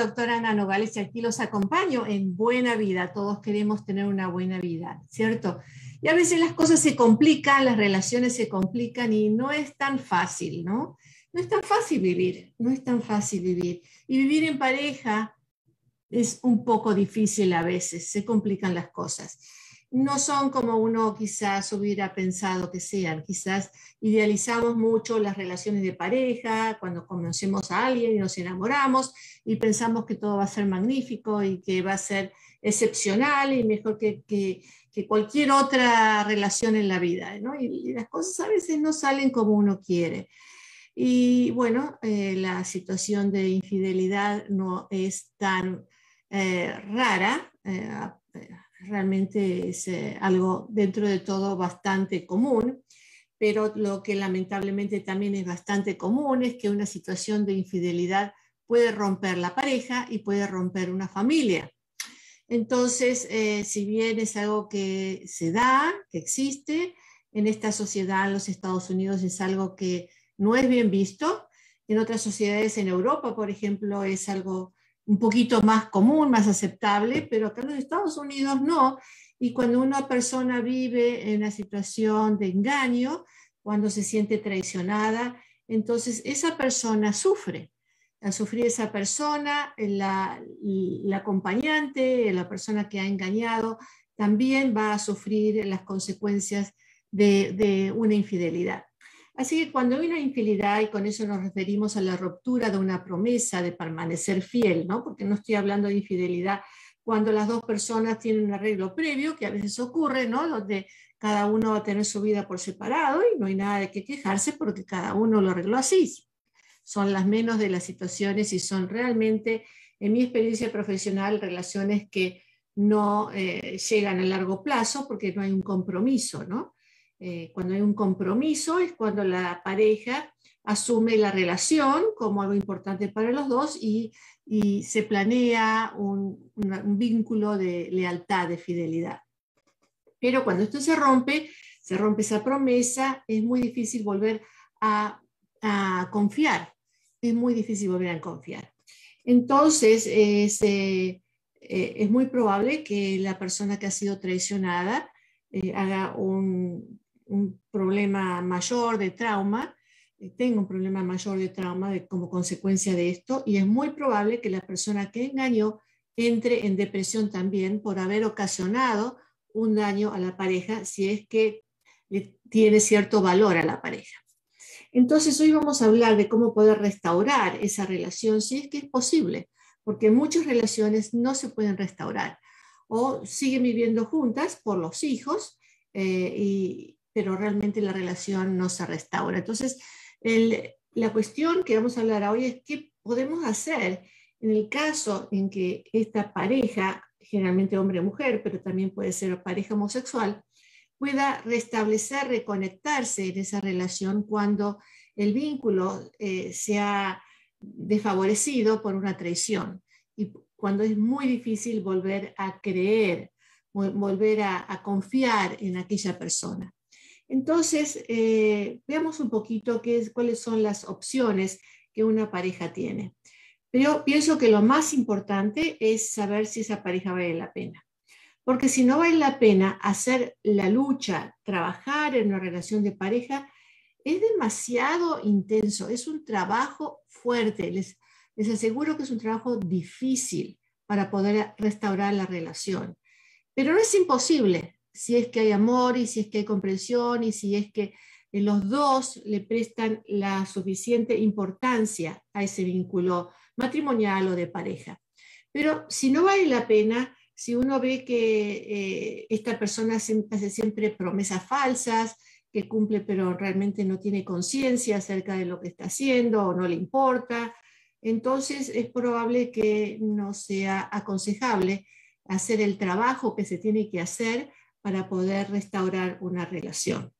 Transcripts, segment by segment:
doctora Ana Nogales y aquí los acompaño en Buena Vida. Todos queremos tener una buena vida, ¿cierto? Y a veces las cosas se complican, las relaciones se complican y no es tan fácil, ¿no? No es tan fácil vivir, no es tan fácil vivir. Y vivir en pareja es un poco difícil a veces, se complican las cosas no son como uno quizás hubiera pensado que sean. Quizás idealizamos mucho las relaciones de pareja cuando conocemos a alguien y nos enamoramos y pensamos que todo va a ser magnífico y que va a ser excepcional y mejor que, cualquier otra relación en la vida. Y, las cosas a veces no salen como uno quiere. Y bueno, eh, la situación de infidelidad no es tan eh, rara. Eh, realmente es eh, algo dentro de todo bastante común, pero lo que lamentablemente también es bastante común es que una situación de infidelidad puede romper la pareja y puede romper una familia. Entonces, eh, si bien es algo que se da, que existe, en esta sociedad, en los Estados Unidos, es algo que no es bien visto. En otras sociedades, en Europa, por ejemplo, es algo un poquito más común, más aceptable, pero acá en los Estados Unidos no. Y cuando una persona vive en una situación de engaño, cuando se siente traicionada, entonces esa persona sufre. Al sufrir esa persona, la, la acompañante, la persona que ha engañado, también va a sufrir las consecuencias de una infidelidad. Así que cuando hay una infidelidad, y con eso nos referimos a la ruptura de una promesa de permanecer fiel, ¿no? porque no estoy hablando de infidelidad cuando las dos personas tienen un arreglo previo, que a veces ocurre, ¿no? donde cada uno va a tener su vida por separado y no hay nada de qué quejarse porque cada uno lo arregló así. Son las menos de las situaciones y son realmente, en mi experiencia profesional, relaciones que no eh, llegan a largo plazo porque no hay un compromiso, ¿no? Eh, cuando hay un compromiso es cuando la pareja asume la relación como algo importante para los dos y, se planea un, vínculo de lealtad, de fidelidad. Pero cuando esto se rompe, se rompe esa promesa, es muy difícil volver a, confiar. Es muy difícil volver a confiar. Entonces, es, eh, eh, es muy probable que la persona que ha sido traicionada haga un, un problema mayor de trauma, eh, tengo un problema mayor de trauma como consecuencia de esto y es muy probable que la persona que engañó entre en depresión también por haber ocasionado un daño a la pareja si es que tiene cierto valor a la pareja. Entonces hoy vamos a hablar de cómo poder restaurar esa relación si es que es posible, porque muchas relaciones no se pueden restaurar o siguen viviendo juntas por los hijos eh, y, pero realmente la relación no se restaura. Entonces, la cuestión que vamos a hablar hoy es qué podemos hacer en el caso en que esta pareja, generalmente hombre-mujer, pero también puede ser pareja homosexual, pueda restablecer, reconectarse en esa relación cuando el vínculo eh, se ha desfavorecido por una traición y cuando es muy difícil volver a creer, volver a confiar en aquella persona. Entonces, eh, veamos un poquito qué cuáles son las opciones que una pareja tiene. Pero pienso que lo más importante es saber si esa pareja vale la pena. Porque si no vale la pena hacer la lucha, trabajar en una relación de pareja, es demasiado intenso, es un trabajo fuerte. Les, les aseguro que es un trabajo difícil para poder restaurar la relación. Pero no es imposible, si es que hay amor y si es que hay comprensión y si es que eh, los dos le prestan la suficiente importancia a ese vínculo matrimonial o de pareja. Pero si no vale la pena, si uno ve que eh, esta persona hace siempre promesas falsas, que cumple pero realmente no tiene conciencia acerca de lo que está haciendo o no le importa, entonces es probable que no sea aconsejable hacer el trabajo que se tiene que hacer para poder restaurar una relación.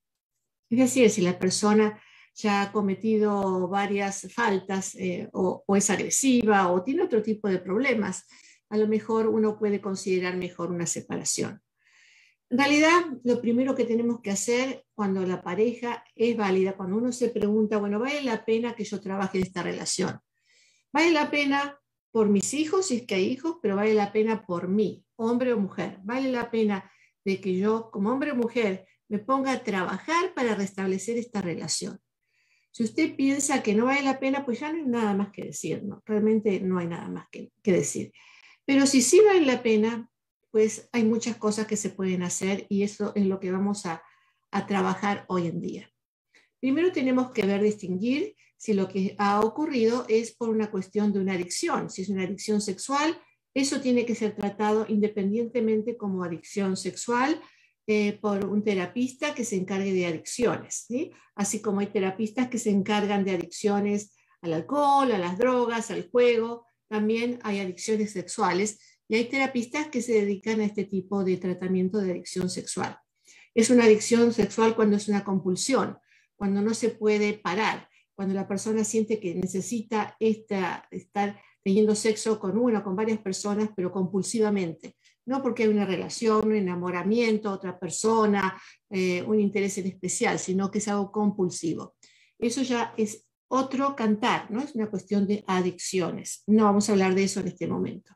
Es decir, si la persona ya ha cometido varias faltas eh, o, es agresiva o tiene otro tipo de problemas, a lo mejor uno puede considerar mejor una separación. En realidad, lo primero que tenemos que hacer cuando la pareja es válida, cuando uno se pregunta, bueno, ¿vale la pena que yo trabaje en esta relación? ¿Vale la pena por mis hijos, si es que hay hijos, pero vale la pena por mí, hombre o mujer. Vale la pena que yo, como hombre o mujer, me ponga a trabajar para restablecer esta relación. Si usted piensa que no vale la pena, pues ya no hay nada más que decir, ¿no? Realmente no hay nada más que, decir. Pero si sí vale la pena, pues hay muchas cosas que se pueden hacer y eso es lo que vamos a, a trabajar hoy en día. Primero tenemos que ver, distinguir si lo que ha ocurrido es por una cuestión de una adicción. Si es una adicción sexual, eso tiene que ser tratado independientemente como adicción sexual eh, por un terapista que se encargue de adicciones, así como hay terapistas que se encargan de adicciones al alcohol, a las drogas, al juego, también hay adicciones sexuales y hay terapistas que se dedican a este tipo de tratamiento de adicción sexual. Es una adicción sexual cuando es una compulsión, cuando no se puede parar, cuando la persona siente que necesita estar teniendo sexo con una o con varias personas, pero compulsivamente. No porque hay una relación, un enamoramiento, otra persona, eh, un interés en especial, sino que es algo compulsivo. Eso ya es otro cantar, ¿no? Es una cuestión de adicciones. No vamos a hablar de eso en este momento.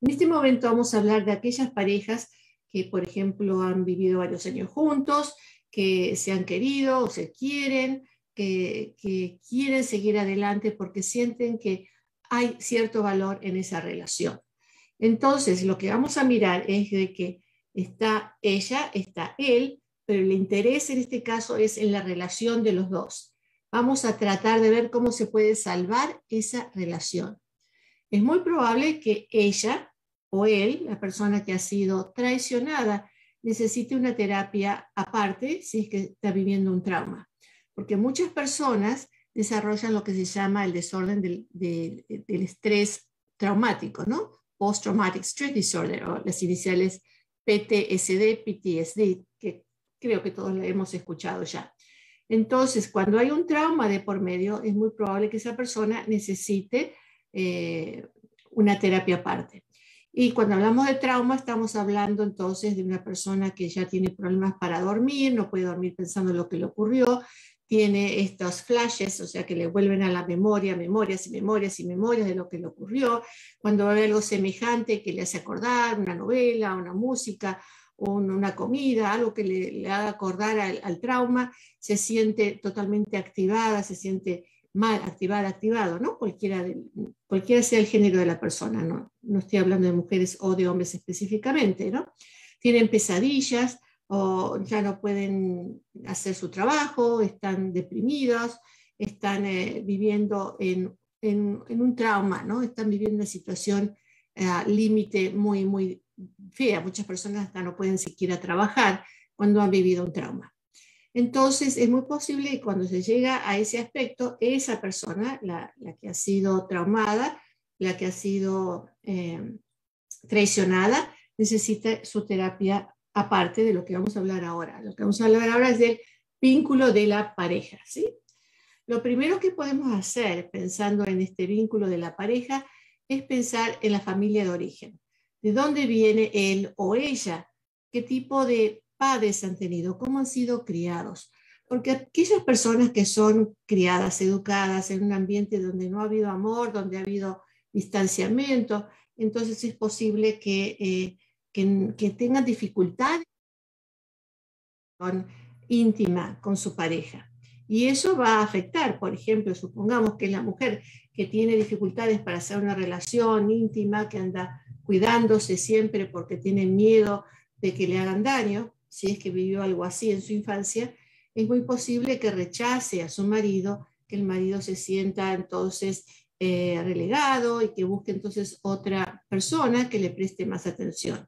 En este momento vamos a hablar de aquellas parejas que, por ejemplo, han vivido varios años juntos, que se han querido o se quieren, que, quieren seguir adelante porque sienten que hay cierto valor en esa relación. Entonces, lo que vamos a mirar es de que está ella, está él, pero el interés en este caso es en la relación de los dos. Vamos a tratar de ver cómo se puede salvar esa relación. Es muy probable que ella o él, la persona que ha sido traicionada, necesite una terapia aparte si es que está viviendo un trauma. Porque muchas personas desarrollan lo que se llama el desorden del, estrés traumático, ¿no? Post-Traumatic Stress Disorder, o las iniciales PTSD, PTSD, que creo que todos lo hemos escuchado ya. Entonces, cuando hay un trauma de por medio, es muy probable que esa persona necesite eh, una terapia aparte. Y cuando hablamos de trauma, estamos hablando entonces de una persona que ya tiene problemas para dormir, no puede dormir pensando en lo que le ocurrió, tiene estos flashes, o sea, que le vuelven a la memoria, memorias y memorias y memorias de lo que le ocurrió, cuando ve algo semejante que le hace acordar, una novela, una música, una comida, algo que le, haga acordar al, trauma, se siente totalmente activada, se siente mal, activada, activado, ¿no? Cualquiera, cualquiera sea el género de la persona, ¿no? No estoy hablando de mujeres o de hombres específicamente, ¿no? Tienen pesadillas o ya no pueden hacer su trabajo, están deprimidos, están eh, viviendo en, en, un trauma, ¿no? Están viviendo una situación eh, límite muy, muy fea. Muchas personas hasta no pueden siquiera trabajar cuando han vivido un trauma. Entonces, es muy posible que cuando se llega a ese aspecto, esa persona, la, que ha sido traumada, la que ha sido eh, traicionada, necesita su terapia aparte de lo que vamos a hablar ahora. Lo que vamos a hablar ahora es del vínculo de la pareja. ¿sí? Lo primero que podemos hacer pensando en este vínculo de la pareja es pensar en la familia de origen. ¿De dónde viene él o ella? ¿Qué tipo de padres han tenido, cómo han sido criados. Porque aquellas personas que son criadas, educadas en un ambiente donde no ha habido amor, donde ha habido distanciamiento, entonces es posible que, eh, que, tengan dificultades íntima con su pareja. Y eso va a afectar, por ejemplo, supongamos que la mujer que tiene dificultades para hacer una relación íntima, que anda cuidándose siempre porque tiene miedo de que le hagan daño, si es que vivió algo así en su infancia, es muy posible que rechace a su marido, que el marido se sienta entonces eh, relegado y que busque entonces otra persona que le preste más atención.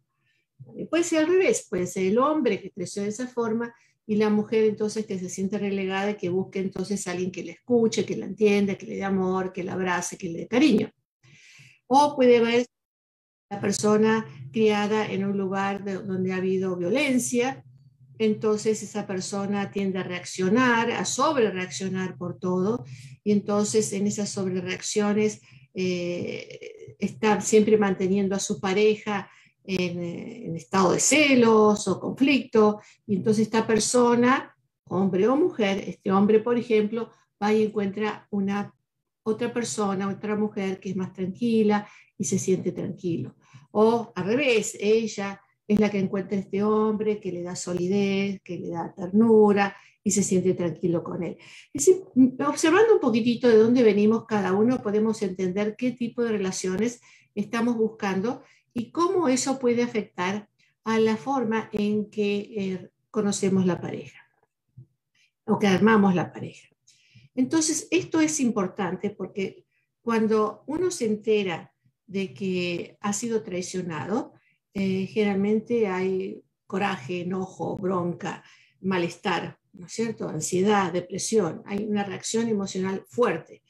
Puede ser al revés, puede ser el hombre que creció de esa forma y la mujer entonces que se siente relegada y que busque entonces a alguien que le escuche, que la entienda, que le dé amor, que la abrace, que le dé cariño. O puede haber la persona criada en un lugar donde ha habido violencia, entonces esa persona tiende a reaccionar, a sobre reaccionar por todo, y entonces en esas sobre reacciones eh, está siempre manteniendo a su pareja en, en, estado de celos o conflicto, y entonces esta persona, hombre o mujer, este hombre por ejemplo, va y encuentra una otra persona, otra mujer que es más tranquila y se siente tranquilo. O al revés, ella es la que encuentra este hombre que le da solidez, que le da ternura y se siente tranquilo con él. observando un poquitito de dónde venimos cada uno, podemos entender qué tipo de relaciones estamos buscando y cómo eso puede afectar a la forma en que eh, conocemos la pareja o que armamos la pareja. Entonces, esto es importante porque cuando uno se entera de que ha sido traicionado, eh, generalmente hay coraje, enojo, bronca, malestar, ¿no es cierto? Ansiedad, depresión, hay una reacción emocional fuerte.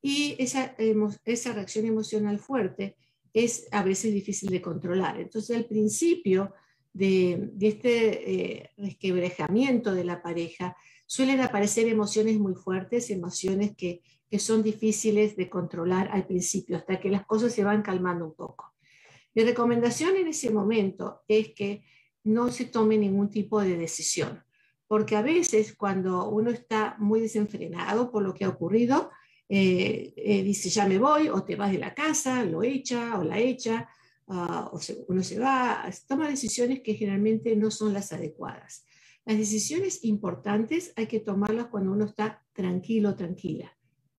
Y esa, esa reacción emocional fuerte es a veces difícil de controlar. Entonces, al principio de, este eh, de la pareja, suelen aparecer emociones muy fuertes, emociones que, que son difíciles de controlar al principio, hasta que las cosas se van calmando un poco. Mi recomendación en ese momento es que no se tome ningún tipo de decisión, porque a veces cuando uno está muy desenfrenado por lo que ha ocurrido, eh, eh, dice ya me voy o te vas de la casa, lo echa o la echa, uh, o uno se va, toma decisiones que generalmente no son las adecuadas. Las decisiones importantes hay que tomarlas cuando uno está tranquilo, tranquila.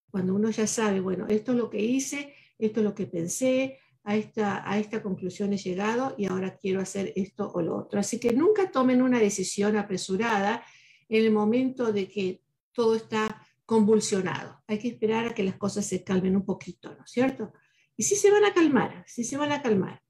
Cuando uno ya sabe, bueno, esto es lo que hice, esto es lo que pensé, a esta, a esta conclusión he llegado y ahora quiero hacer esto o lo otro. Así que nunca tomen una decisión apresurada en el momento de que todo está convulsionado. Hay que esperar a que las cosas se calmen un poquito, ¿no es cierto? Y sí se van a calmar, sí se van a calmar.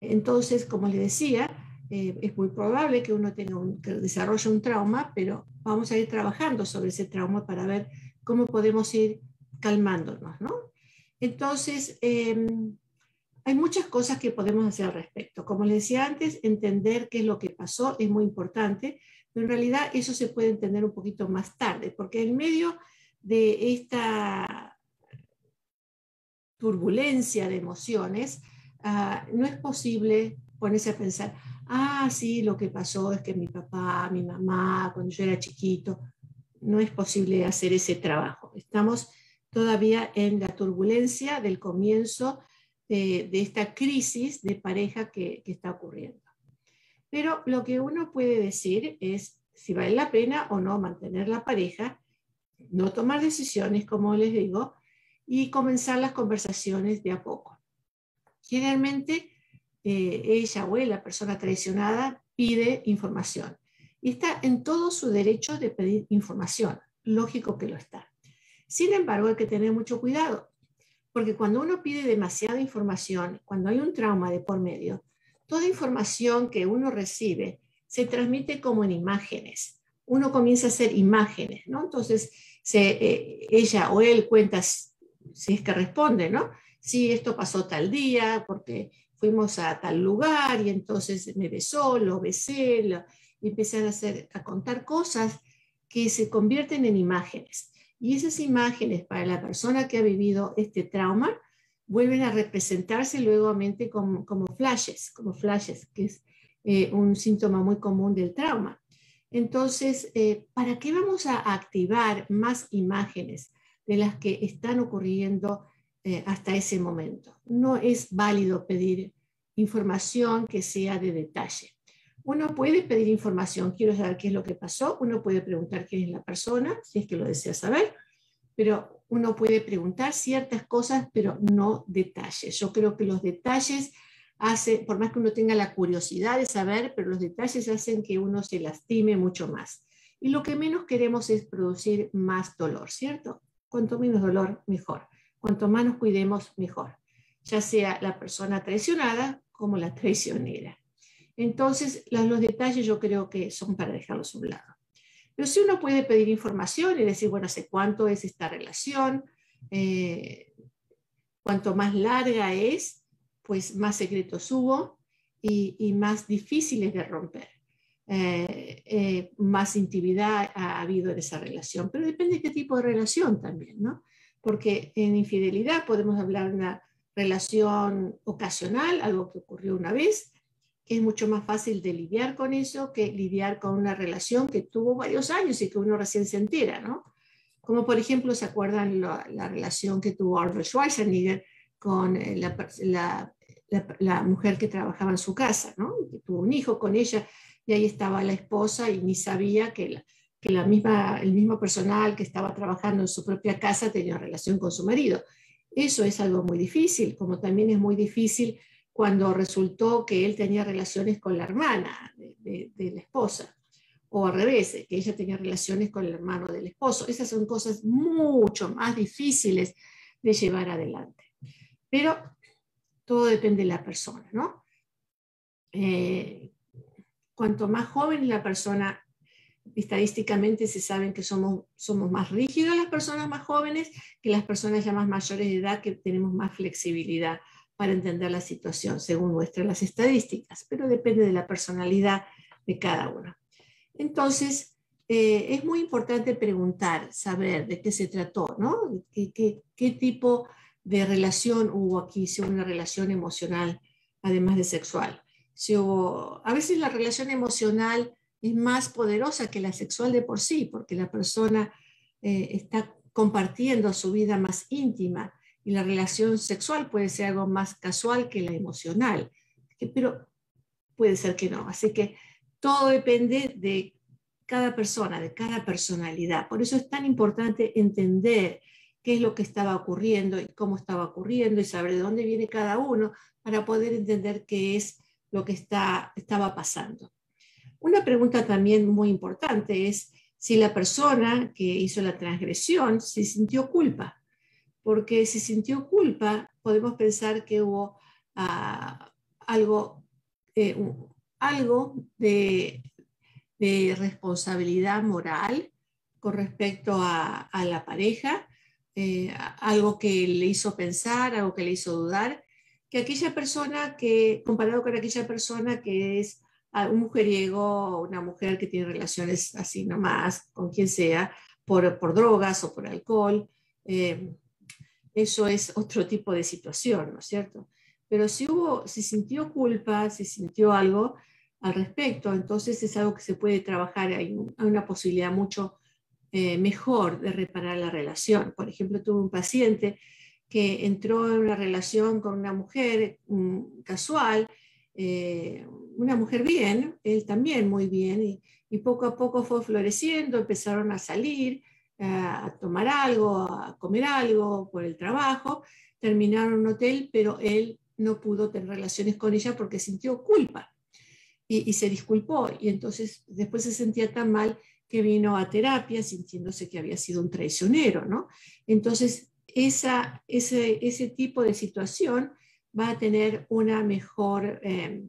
Entonces, como le decía, eh, es muy probable que uno tenga un, que desarrolle un trauma, pero vamos a ir trabajando sobre ese trauma para ver cómo podemos ir calmándonos, ¿no? Entonces, em, hay muchas cosas que podemos hacer al respecto. Como les decía antes, entender qué es lo que pasó es muy importante, pero en realidad eso se puede entender un poquito más tarde, porque en medio de esta turbulencia de emociones, ah, no es posible ponerse a pensar, ah, sí, lo que pasó es que mi papá, mi mamá, cuando yo era chiquito, no es posible hacer ese trabajo. Estamos todavía en la turbulencia del comienzo de, esta crisis de pareja que, está ocurriendo. Pero lo que uno puede decir es si vale la pena o no mantener la pareja, no tomar decisiones, como les digo, y comenzar las conversaciones de a poco. Generalmente, eh, ella o la persona traicionada, pide información y está en todo su derecho de pedir información. Lógico que lo está. Sin embargo, hay que tener mucho cuidado porque cuando uno pide demasiada información, cuando hay un trauma de por medio, toda información que uno recibe se transmite como en imágenes. Uno comienza a hacer imágenes, ¿no? Entonces, eh, ella o él cuenta si es que responde, ¿no? Si esto pasó tal día, porque fuimos a tal lugar y entonces me besó, lo besé, y empecé a, hacer, a contar cosas que se convierten en imágenes. Y esas imágenes para la persona que ha vivido este trauma vuelven a representarse luego como, como flashes, como flashes, que es eh, un síntoma muy común del trauma. Entonces, eh, ¿para qué vamos a activar más imágenes de las que están ocurriendo eh, hasta ese momento? No es válido pedir información que sea de detalle. Uno puede pedir información, quiero saber qué es lo que pasó, uno puede preguntar quién es la persona, si es que lo desea saber, pero uno puede preguntar ciertas cosas, pero no detalles. Yo creo que los detalles hacen, por más que uno tenga la curiosidad de saber, pero los detalles hacen que uno se lastime mucho más. Y lo que menos queremos es producir más dolor, ¿cierto? Cuanto menos dolor, mejor. Cuanto más nos cuidemos, mejor. Ya sea la persona traicionada como la traicionera. Entonces, los, detalles yo creo que son para dejarlos a un lado. Pero si uno puede pedir información y decir, bueno, ¿hace cuánto es esta relación? Eh, cuanto más larga es, pues más secretos hubo y, más difíciles de romper. Eh, eh, más intimidad ha habido en esa relación, pero depende de qué tipo de relación también, ¿no? Porque en infidelidad podemos hablar de una relación ocasional, algo que ocurrió una vez, es mucho más fácil de lidiar con eso que lidiar con una relación que tuvo varios años y que uno recién se entera, ¿no? como por ejemplo, ¿se acuerdan la, la relación que tuvo Arnold Schwarzenegger con eh, la, la, la, mujer que trabajaba en su casa, ¿no? tuvo un hijo con ella y ahí estaba la esposa y ni sabía que, que la misma, el mismo personal que estaba trabajando en su propia casa tenía relación con su marido. Eso es algo muy difícil, como también es muy difícil cuando resultó que él tenía relaciones con la hermana de, de, la esposa, o al revés, que ella tenía relaciones con el hermano del esposo. Esas son cosas mucho más difíciles de llevar adelante. Pero todo depende de la persona, ¿no? Eh, cuanto más joven la persona, estadísticamente se saben que somos, somos más rígidos las personas más jóvenes que las personas ya más mayores de edad que tenemos más flexibilidad para entender la situación, según muestran las estadísticas, pero depende de la personalidad de cada uno. Entonces, eh, es muy importante preguntar, saber de qué se trató, ¿no? ¿Qué, tipo de relación hubo aquí, si hubo una relación emocional, además de sexual? Si a veces la relación emocional es más poderosa que la sexual de por sí, porque la persona eh, está compartiendo su vida más íntima y la relación sexual puede ser algo más casual que la emocional, pero puede ser que no. Así que todo depende de cada persona, de cada personalidad. Por eso es tan importante entender qué es lo que estaba ocurriendo y cómo estaba ocurriendo y saber de dónde viene cada uno para poder entender qué es lo que está, estaba pasando. Una pregunta también muy importante es si la persona que hizo la transgresión se sintió culpa, porque si sintió culpa podemos pensar que hubo ah, algo, eh, algo de, responsabilidad moral con respecto a, la pareja, eh, algo que le hizo pensar, algo que le hizo dudar, que aquella persona que, comparado con aquella persona que es un mujeriego, una mujer que tiene relaciones así nomás, con quien sea, por, por drogas o por alcohol, eh, eso es otro tipo de situación, ¿no es cierto? Pero si hubo, si sintió culpa, si sintió algo al respecto, entonces es algo que se puede trabajar, hay, una posibilidad mucho eh, mejor de reparar la relación. Por ejemplo, tuve un paciente que entró en una relación con una mujer mm, casual, eh, una mujer bien, él también muy bien, y, poco a poco fue floreciendo, empezaron a salir, a tomar algo, a comer algo por el trabajo, terminaron un hotel, pero él no pudo tener relaciones con ella porque sintió culpa y, se disculpó, y entonces después se sentía tan mal que vino a terapia sintiéndose que había sido un traicionero, ¿no? Entonces ese, ese tipo de situación va a tener una mejor, eh,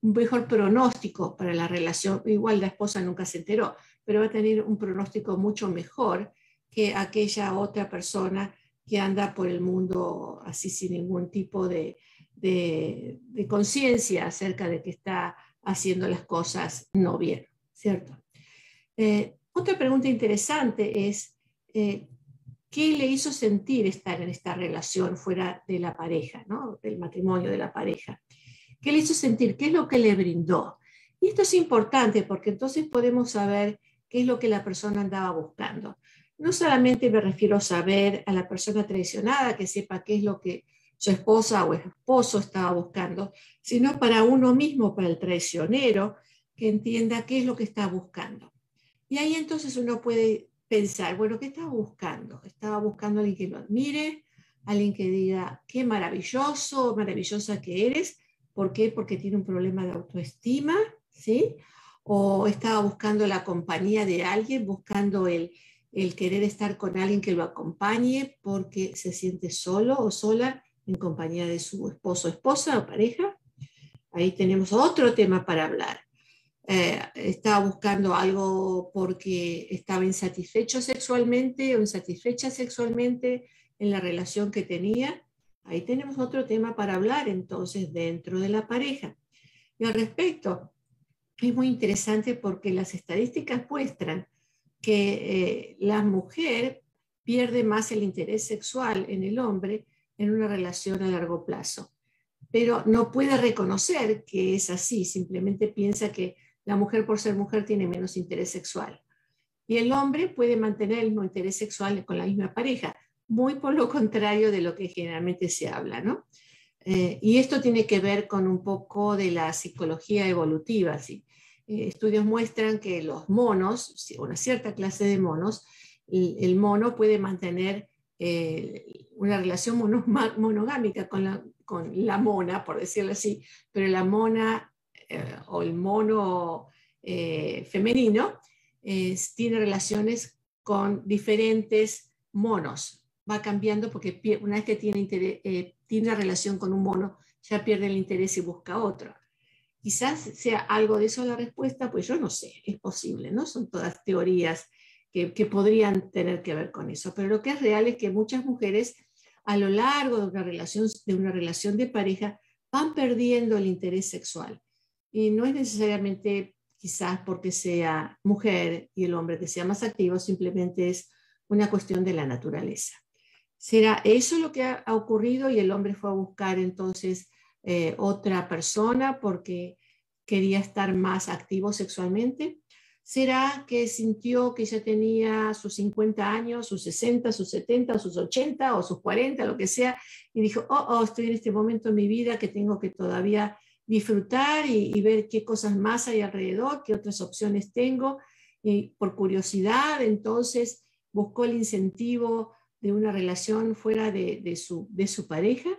un mejor pronóstico para la relación. Igual la esposa nunca se enteró, pero va a tener un pronóstico mucho mejor que aquella otra persona que anda por el mundo así sin ningún tipo de, de, conciencia acerca de que está haciendo las cosas no bien, ¿cierto? Eh, otra pregunta interesante es, eh, ¿Qué le hizo sentir estar en esta relación fuera de la pareja, ¿no? del matrimonio de la pareja? ¿Qué le hizo sentir? ¿Qué es lo que le brindó? Y esto es importante porque entonces podemos saber qué es lo que la persona andaba buscando. No solamente me refiero a saber a la persona traicionada que sepa qué es lo que su esposa o esposo estaba buscando, sino para uno mismo, para el traicionero, que entienda qué es lo que está buscando. Y ahí entonces uno puede pensar, bueno, ¿qué estaba buscando? Estaba buscando a alguien que lo admire, alguien que diga, qué maravilloso, maravillosa que eres. ¿Por qué? Porque tiene un problema de autoestima, ¿sí? O estaba buscando la compañía de alguien, buscando el, el querer estar con alguien que lo acompañe porque se siente solo o sola en compañía de su esposo, esposa o pareja. Ahí tenemos otro tema para hablar. Eh, estaba buscando algo porque estaba insatisfecho sexualmente o insatisfecha sexualmente en la relación que tenía. Ahí tenemos otro tema para hablar entonces dentro de la pareja. Y al respecto, es muy interesante porque las estadísticas muestran que eh, la mujer pierde más el interés sexual en el hombre en una relación a largo plazo, pero no puede reconocer que es así, simplemente piensa que la mujer por ser mujer tiene menos interés sexual. y el hombre puede mantener el mismo interés sexual con la misma pareja, muy por lo contrario de lo que generalmente se habla, ¿no? Eh, y esto tiene que ver con un poco de la psicología evolutiva. ¿sí? Eh, estudios muestran que los monos, una cierta clase de monos, el, mono puede mantener eh, una relación monogámica con la, mona, por decirlo así, pero la mona o el mono femenino tiene relaciones con diferentes monos. Va cambiando porque una vez que tiene interés, relación con un mono, ya pierde el interés y busca otro. Quizás sea algo de eso la respuesta, pues yo no sé, es posible, ¿no? Son todas teorías que, podrían tener que ver con eso, pero lo que es real es que muchas mujeres a lo largo de una relación de, una relación de pareja van perdiendo el interés sexual. Y no es necesariamente quizás porque sea mujer y el hombre que sea más activo, simplemente es una cuestión de la naturaleza. ¿Será eso lo que ha, ocurrido y el hombre fue a buscar entonces eh, otra persona porque quería estar más activo sexualmente? ¿Será que sintió que ya tenía sus 50 años, sus 60, sus 70, sus 80 o sus 40, lo que sea, y dijo, oh, oh, estoy en este momento en mi vida que tengo que todavía disfrutar y, ver qué cosas más hay alrededor, qué otras opciones tengo? Y por curiosidad, entonces buscó el incentivo de una relación fuera de, su, de su, pareja?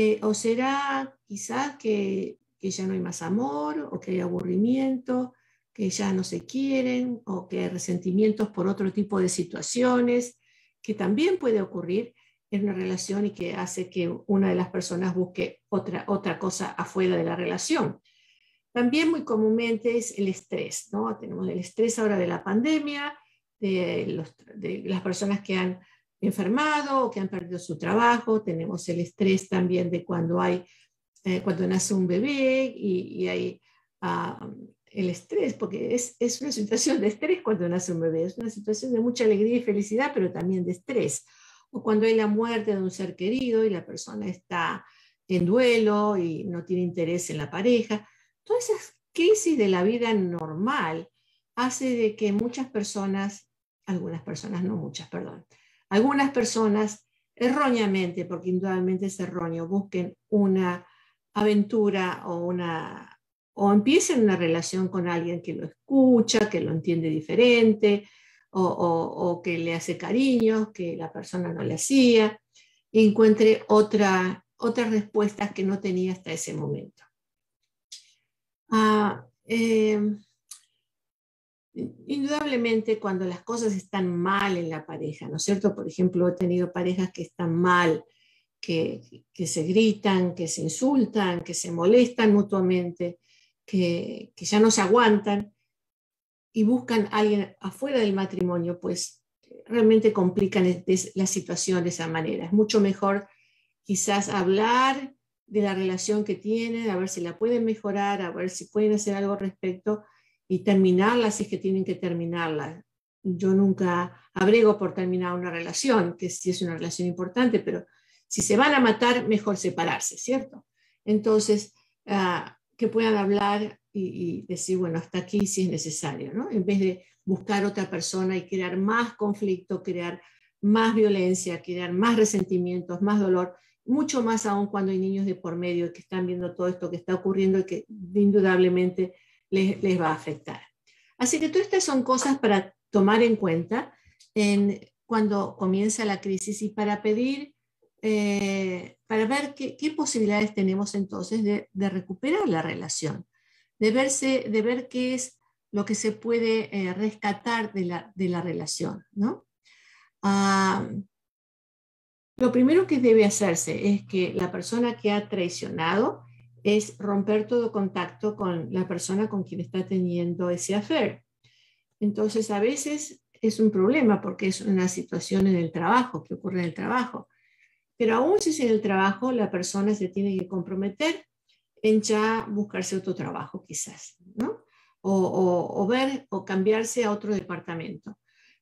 Eh, ¿O será quizás que, ya no hay más amor o que hay aburrimiento, que ya no se quieren o que hay resentimientos por otro tipo de situaciones, que también puede ocurrir en una relación y que hace que una de las personas busque otra, otra cosa afuera de la relación? También muy comúnmente es el estrés, ¿no? Tenemos el estrés ahora de la pandemia, de las personas que han enfermado o que han perdido su trabajo, tenemos el estrés también de cuando hay, eh, cuando nace un bebé y, hay ah, el estrés, porque es, es, una situación de estrés cuando nace un bebé, es una situación de mucha alegría y felicidad, pero también de estrés. O cuando hay la muerte de un ser querido y la persona está en duelo y no tiene interés en la pareja. Todas esas crisis de la vida normal hace de que muchas personas, algunas personas, no muchas, perdón, algunas personas erróneamente, porque indudablemente es erróneo, busquen una aventura o una o empiecen una relación con alguien que lo escucha, que lo entiende diferente, o, que le hace cariños, que la persona no le hacía, y encuentre otra, otras respuestas que no tenía hasta ese momento. Ah, eh, indudablemente cuando las cosas están mal en la pareja, ¿no es cierto? Por ejemplo, he tenido parejas que están mal, que, se gritan, que se insultan, que se molestan mutuamente, que, ya no se aguantan y buscan a alguien afuera del matrimonio, pues realmente complican la situación de esa manera. Es mucho mejor quizás hablar de la relación que tienen, a ver si la pueden mejorar, a ver si pueden hacer algo al respecto y terminarla si es que tienen que terminarla. Yo nunca abrego por terminar una relación, que sí es una relación importante, pero si se van a matar, mejor separarse, ¿cierto? Entonces, ah, que puedan hablar y, decir, bueno, hasta aquí si es necesario, ¿no? En vez de buscar otra persona y crear más conflicto, crear más violencia, crear más resentimientos, más dolor, mucho más aún cuando hay niños de por medio que están viendo todo esto que está ocurriendo y que indudablemente les, va a afectar. Así que todas estas son cosas para tomar en cuenta en, cuando comienza la crisis y para pedir, eh, para ver qué, posibilidades tenemos entonces de, recuperar la relación, de, verse, de ver qué es lo que se puede eh, rescatar de la, de la relación. ¿no? Ah, lo primero que debe hacerse es que la persona que ha traicionado es romper todo contacto con la persona con quien está teniendo ese affair. Entonces, a veces es un problema porque es una situación en el trabajo, que ocurre en el trabajo. Pero aún si es en el trabajo, la persona se tiene que comprometer en ya buscarse otro trabajo, quizás, ¿no? O, ver o cambiarse a otro departamento.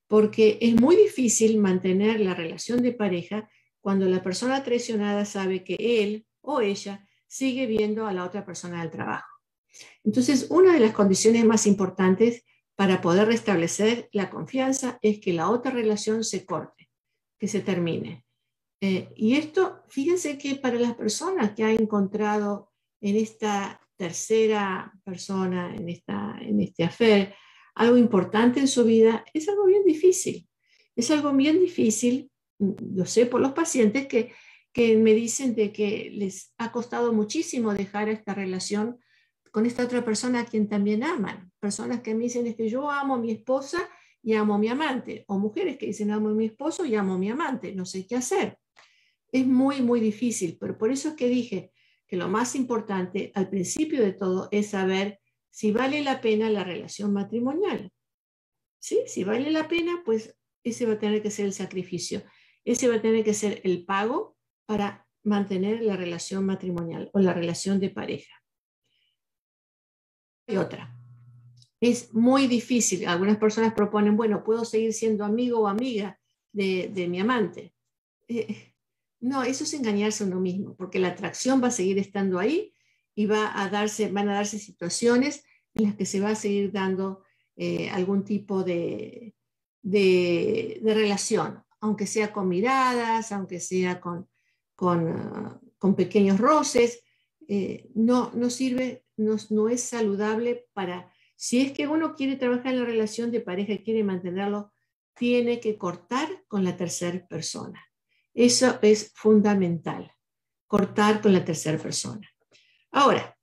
Porque es muy difícil mantener la relación de pareja cuando la persona traicionada sabe que él o ella sigue viendo a la otra persona del trabajo. Entonces, una de las condiciones más importantes para poder restablecer la confianza es que la otra relación se corte, que se termine. Eh, y esto, fíjense que para las personas que ha encontrado en esta tercera persona, en, esta, en este afer, algo importante en su vida, es algo bien difícil. Es algo bien difícil, lo sé por los pacientes que, que me dicen de que les ha costado muchísimo dejar esta relación con esta otra persona a quien también aman. Personas que me dicen es que yo amo a mi esposa y amo a mi amante. O mujeres que dicen amo a mi esposo y amo a mi amante. No sé qué hacer. Es muy, muy difícil, pero por eso es que dije que lo más importante al principio de todo es saber si vale la pena la relación matrimonial. ¿Sí? Si vale la pena, pues ese va a tener que ser el sacrificio. Ese va a tener que ser el pago para mantener la relación matrimonial o la relación de pareja y otra. Es muy difícil. Algunas personas proponen, bueno, puedo seguir siendo amigo o amiga de, mi amante. Eh, no, eso es engañarse a uno mismo, porque la atracción va a seguir estando ahí y va a darse, van a darse situaciones en las que se va a seguir dando eh, algún tipo de, de, relación, aunque sea con miradas, aunque sea con, con, ah, con pequeños roces, eh, no, no sirve no, es saludable para, si es que uno quiere trabajar en la relación de pareja quiere mantenerlo, tiene que cortar con la tercera persona. Eso es fundamental, cortar con la tercera persona. Ahora,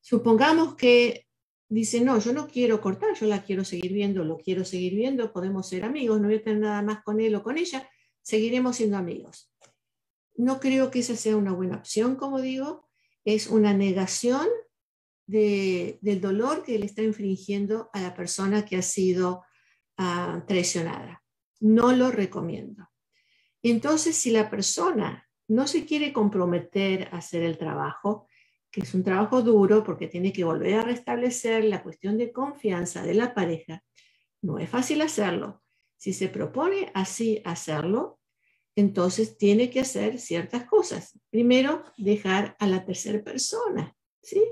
supongamos que dice, no, yo no quiero cortar, yo la quiero seguir viendo, lo quiero seguir viendo, podemos ser amigos, no voy a tener nada más con él o con ella, seguiremos siendo amigos. No creo que esa sea una buena opción, como digo, es una negación del dolor que le está infringiendo a la persona que ha sido ah, traicionada. No lo recomiendo. Entonces, si la persona no se quiere comprometer a hacer el trabajo, que es un trabajo duro porque tiene que volver a restablecer la cuestión de confianza de la pareja, no es fácil hacerlo. Si se propone así hacerlo, entonces tiene que hacer ciertas cosas. Primero, dejar a la tercera persona, ¿sí?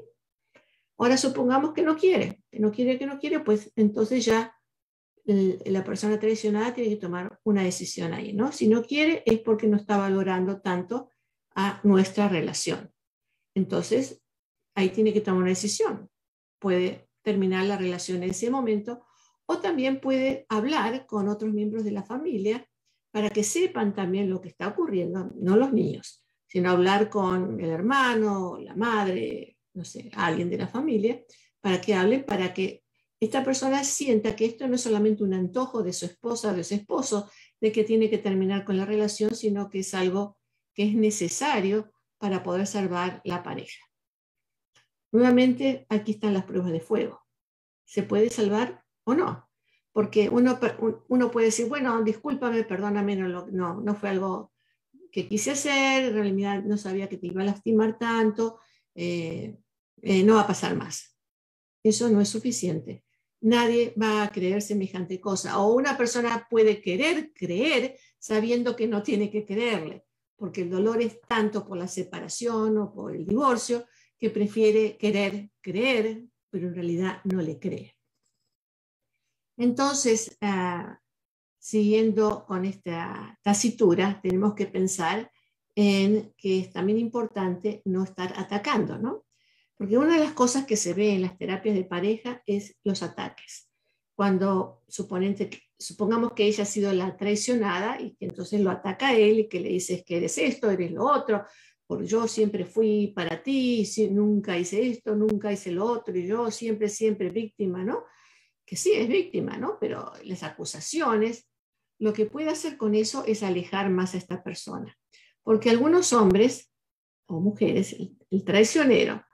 Ahora supongamos que no quiere, que no quiere, que no quiere, pues entonces ya la persona traicionada tiene que tomar una decisión ahí, ¿no? Si no quiere es porque no está valorando tanto a nuestra relación. Entonces, ahí tiene que tomar una decisión. Puede terminar la relación en ese momento o también puede hablar con otros miembros de la familia para que sepan también lo que está ocurriendo, no los niños, sino hablar con el hermano, la madre, no sé, alguien de la familia, para que hable, para que esta persona sienta que esto no es solamente un antojo de su esposa o de su esposo, de que tiene que terminar con la relación, sino que es algo que es necesario para poder salvar la pareja. Nuevamente, aquí están las pruebas de fuego. ¿Se puede salvar o no? Porque uno, uno puede decir, bueno, discúlpame, perdóname, no, no, fue algo que quise hacer, en realidad no sabía que te iba a lastimar tanto, eh, eh, no va a pasar más. Eso no es suficiente. Nadie va a creer semejante cosa. O una persona puede querer creer sabiendo que no tiene que creerle, porque el dolor es tanto por la separación o por el divorcio que prefiere querer creer, pero en realidad no le cree. Entonces, ah, siguiendo con esta tasitura, tenemos que pensar en que es también importante no estar atacando, ¿no? Porque una de las cosas que se ve en las terapias de pareja es los ataques. Cuando suponente, supongamos que ella ha sido la traicionada y que entonces lo ataca a él y que le dices que eres esto, eres lo otro, por yo siempre fui para ti, nunca hice esto, nunca hice lo otro, y yo siempre, siempre víctima, ¿no? Que sí es víctima, ¿no? Pero las acusaciones, lo que puede hacer con eso es alejar más a esta persona. Porque algunos hombres o mujeres, el traicionero,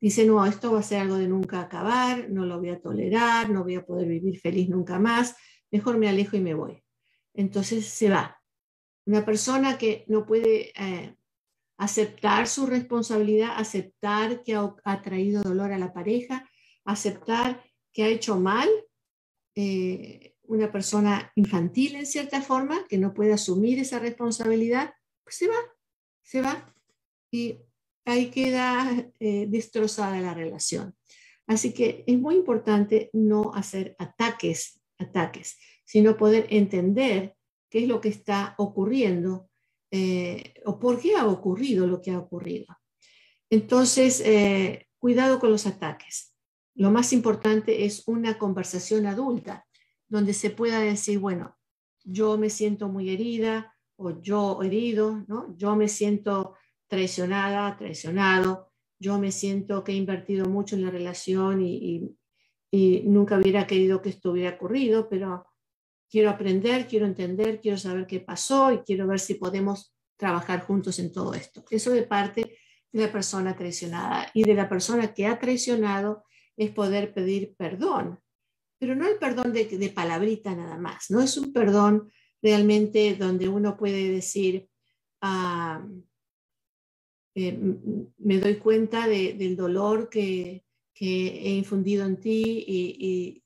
dice, no, esto va a ser algo de nunca acabar, no lo voy a tolerar, no voy a poder vivir feliz nunca más, mejor me alejo y me voy. Entonces se va. Una persona que no puede eh, aceptar su responsabilidad, aceptar que ha, traído dolor a la pareja, aceptar que ha hecho mal, eh, una persona infantil en cierta forma, que no puede asumir esa responsabilidad, pues se va, se va. Y ahí queda eh, destrozada la relación. Así que es muy importante no hacer ataques, ataques, sino poder entender qué es lo que está ocurriendo eh, o por qué ha ocurrido lo que ha ocurrido. Entonces, eh, cuidado con los ataques. Lo más importante es una conversación adulta donde se pueda decir, bueno, yo me siento muy herida o yo herido, ¿no? Yo me siento traicionada, traicionado, yo me siento que he invertido mucho en la relación y, nunca hubiera querido que esto hubiera ocurrido, pero quiero aprender, quiero entender, quiero saber qué pasó y quiero ver si podemos trabajar juntos en todo esto. Eso de parte de la persona traicionada y de la persona que ha traicionado es poder pedir perdón, pero no el perdón de, palabrita nada más, no es un perdón realmente donde uno puede decir, ah, eh, me doy cuenta del dolor que, he infundido en ti y,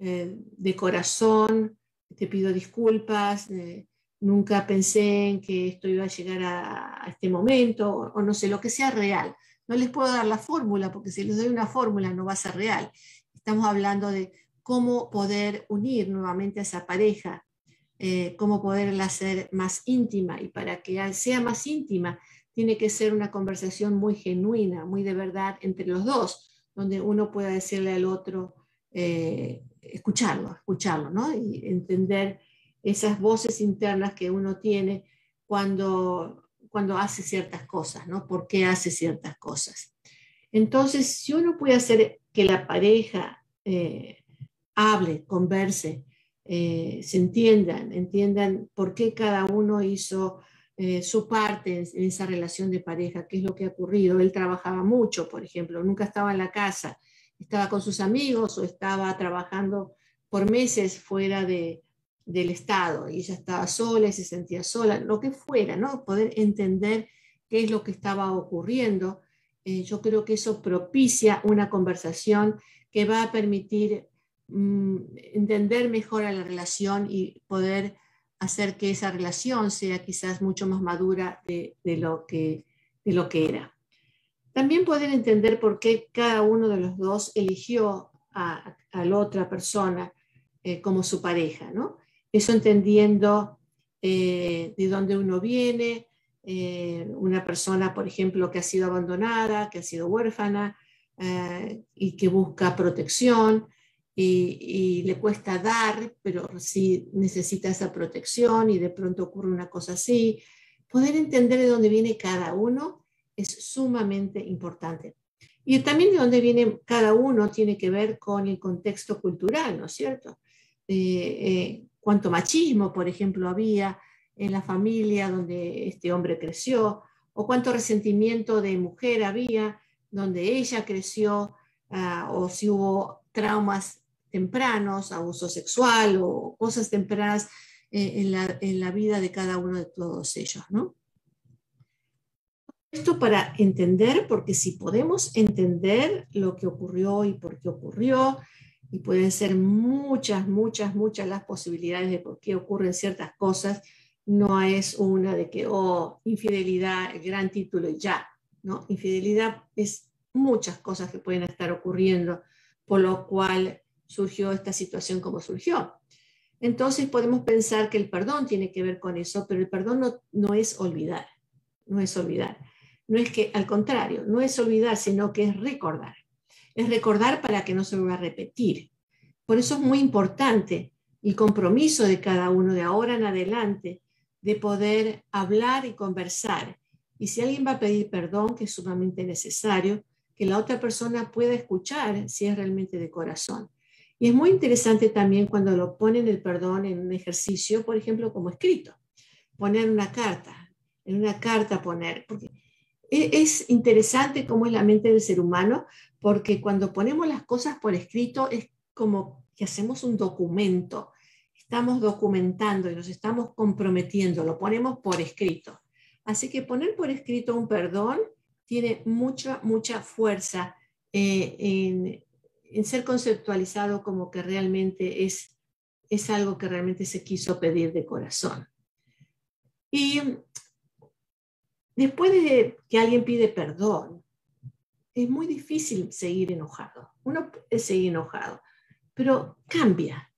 eh, de corazón te pido disculpas, eh, nunca pensé en que esto iba a llegar a, este momento o, no sé, lo que sea real. No les puedo dar la fórmula porque si les doy una fórmula no va a ser real. Estamos hablando de cómo poder unir nuevamente esa pareja, cómo poderla hacer más íntima y para que sea más íntima tiene que ser una conversación muy genuina, muy de verdad entre los dos, donde uno pueda decirle al otro, eh, escucharlo, escucharlo, ¿no? Y entender esas voces internas que uno tiene cuando, cuando hace ciertas cosas, ¿no? ¿Por qué hace ciertas cosas? Entonces, si uno puede hacer que la pareja eh, hable, converse, eh, se entiendan, entiendan por qué cada uno hizo eh, su parte en, esa relación de pareja, qué es lo que ha ocurrido. Él trabajaba mucho, por ejemplo, nunca estaba en la casa, estaba con sus amigos o estaba trabajando por meses fuera de, del Estado y ella estaba sola y se sentía sola, lo que fuera, ¿no? Poder entender qué es lo que estaba ocurriendo. Eh, yo creo que eso propicia una conversación que va a permitir mm, entender mejor a la relación y poder hacer que esa relación sea quizás mucho más madura de, lo, que, de lo que era. También poder entender por qué cada uno de los dos eligió a, la otra persona eh, como su pareja, ¿no? Eso entendiendo eh, de dónde uno viene, eh, una persona, por ejemplo, que ha sido abandonada, que ha sido huérfana y que busca protección, y, le cuesta dar, pero sí necesita esa protección y de pronto ocurre una cosa así. Poder entender de dónde viene cada uno es sumamente importante. Y también de dónde viene cada uno tiene que ver con el contexto cultural, ¿no es cierto? Eh, eh, cuánto machismo, por ejemplo, había en la familia donde este hombre creció, o cuánto resentimiento de mujer había donde ella creció, ah, o si hubo traumas tempranos, abuso sexual o cosas tempranas eh, en, la, vida de cada uno de todos ellos, ¿no? Esto para entender, porque si podemos entender lo que ocurrió y por qué ocurrió, y pueden ser muchas, muchas, muchas las posibilidades de por qué ocurren ciertas cosas, no es una de que, oh, infidelidad, el gran título y ya, ¿no? Infidelidad es muchas cosas que pueden estar ocurriendo, por lo cual surgió esta situación como surgió. Entonces podemos pensar que el perdón tiene que ver con eso, pero el perdón no, no es olvidar, no es olvidar. No es que, al contrario, no es olvidar, sino que es recordar. Es recordar para que no se vuelva a repetir. Por eso es muy importante el compromiso de cada uno de ahora en adelante de poder hablar y conversar. Y si alguien va a pedir perdón, que es sumamente necesario, que la otra persona pueda escuchar si es realmente de corazón. Y es muy interesante también cuando lo ponen el perdón en un ejercicio, por ejemplo, como escrito. Poner una carta, en una carta poner, porque e, es interesante cómo es la mente del ser humano, porque cuando ponemos las cosas por escrito es como que hacemos un documento, estamos documentando y nos estamos comprometiendo, lo ponemos por escrito. Así que poner por escrito un perdón tiene mucha, mucha fuerza eh, en, en ser conceptualizado como que realmente es, es algo que realmente se quiso pedir de corazón. Y después de que alguien pide perdón, es muy difícil seguir enojado. Uno puede seguir enojado, pero cambia,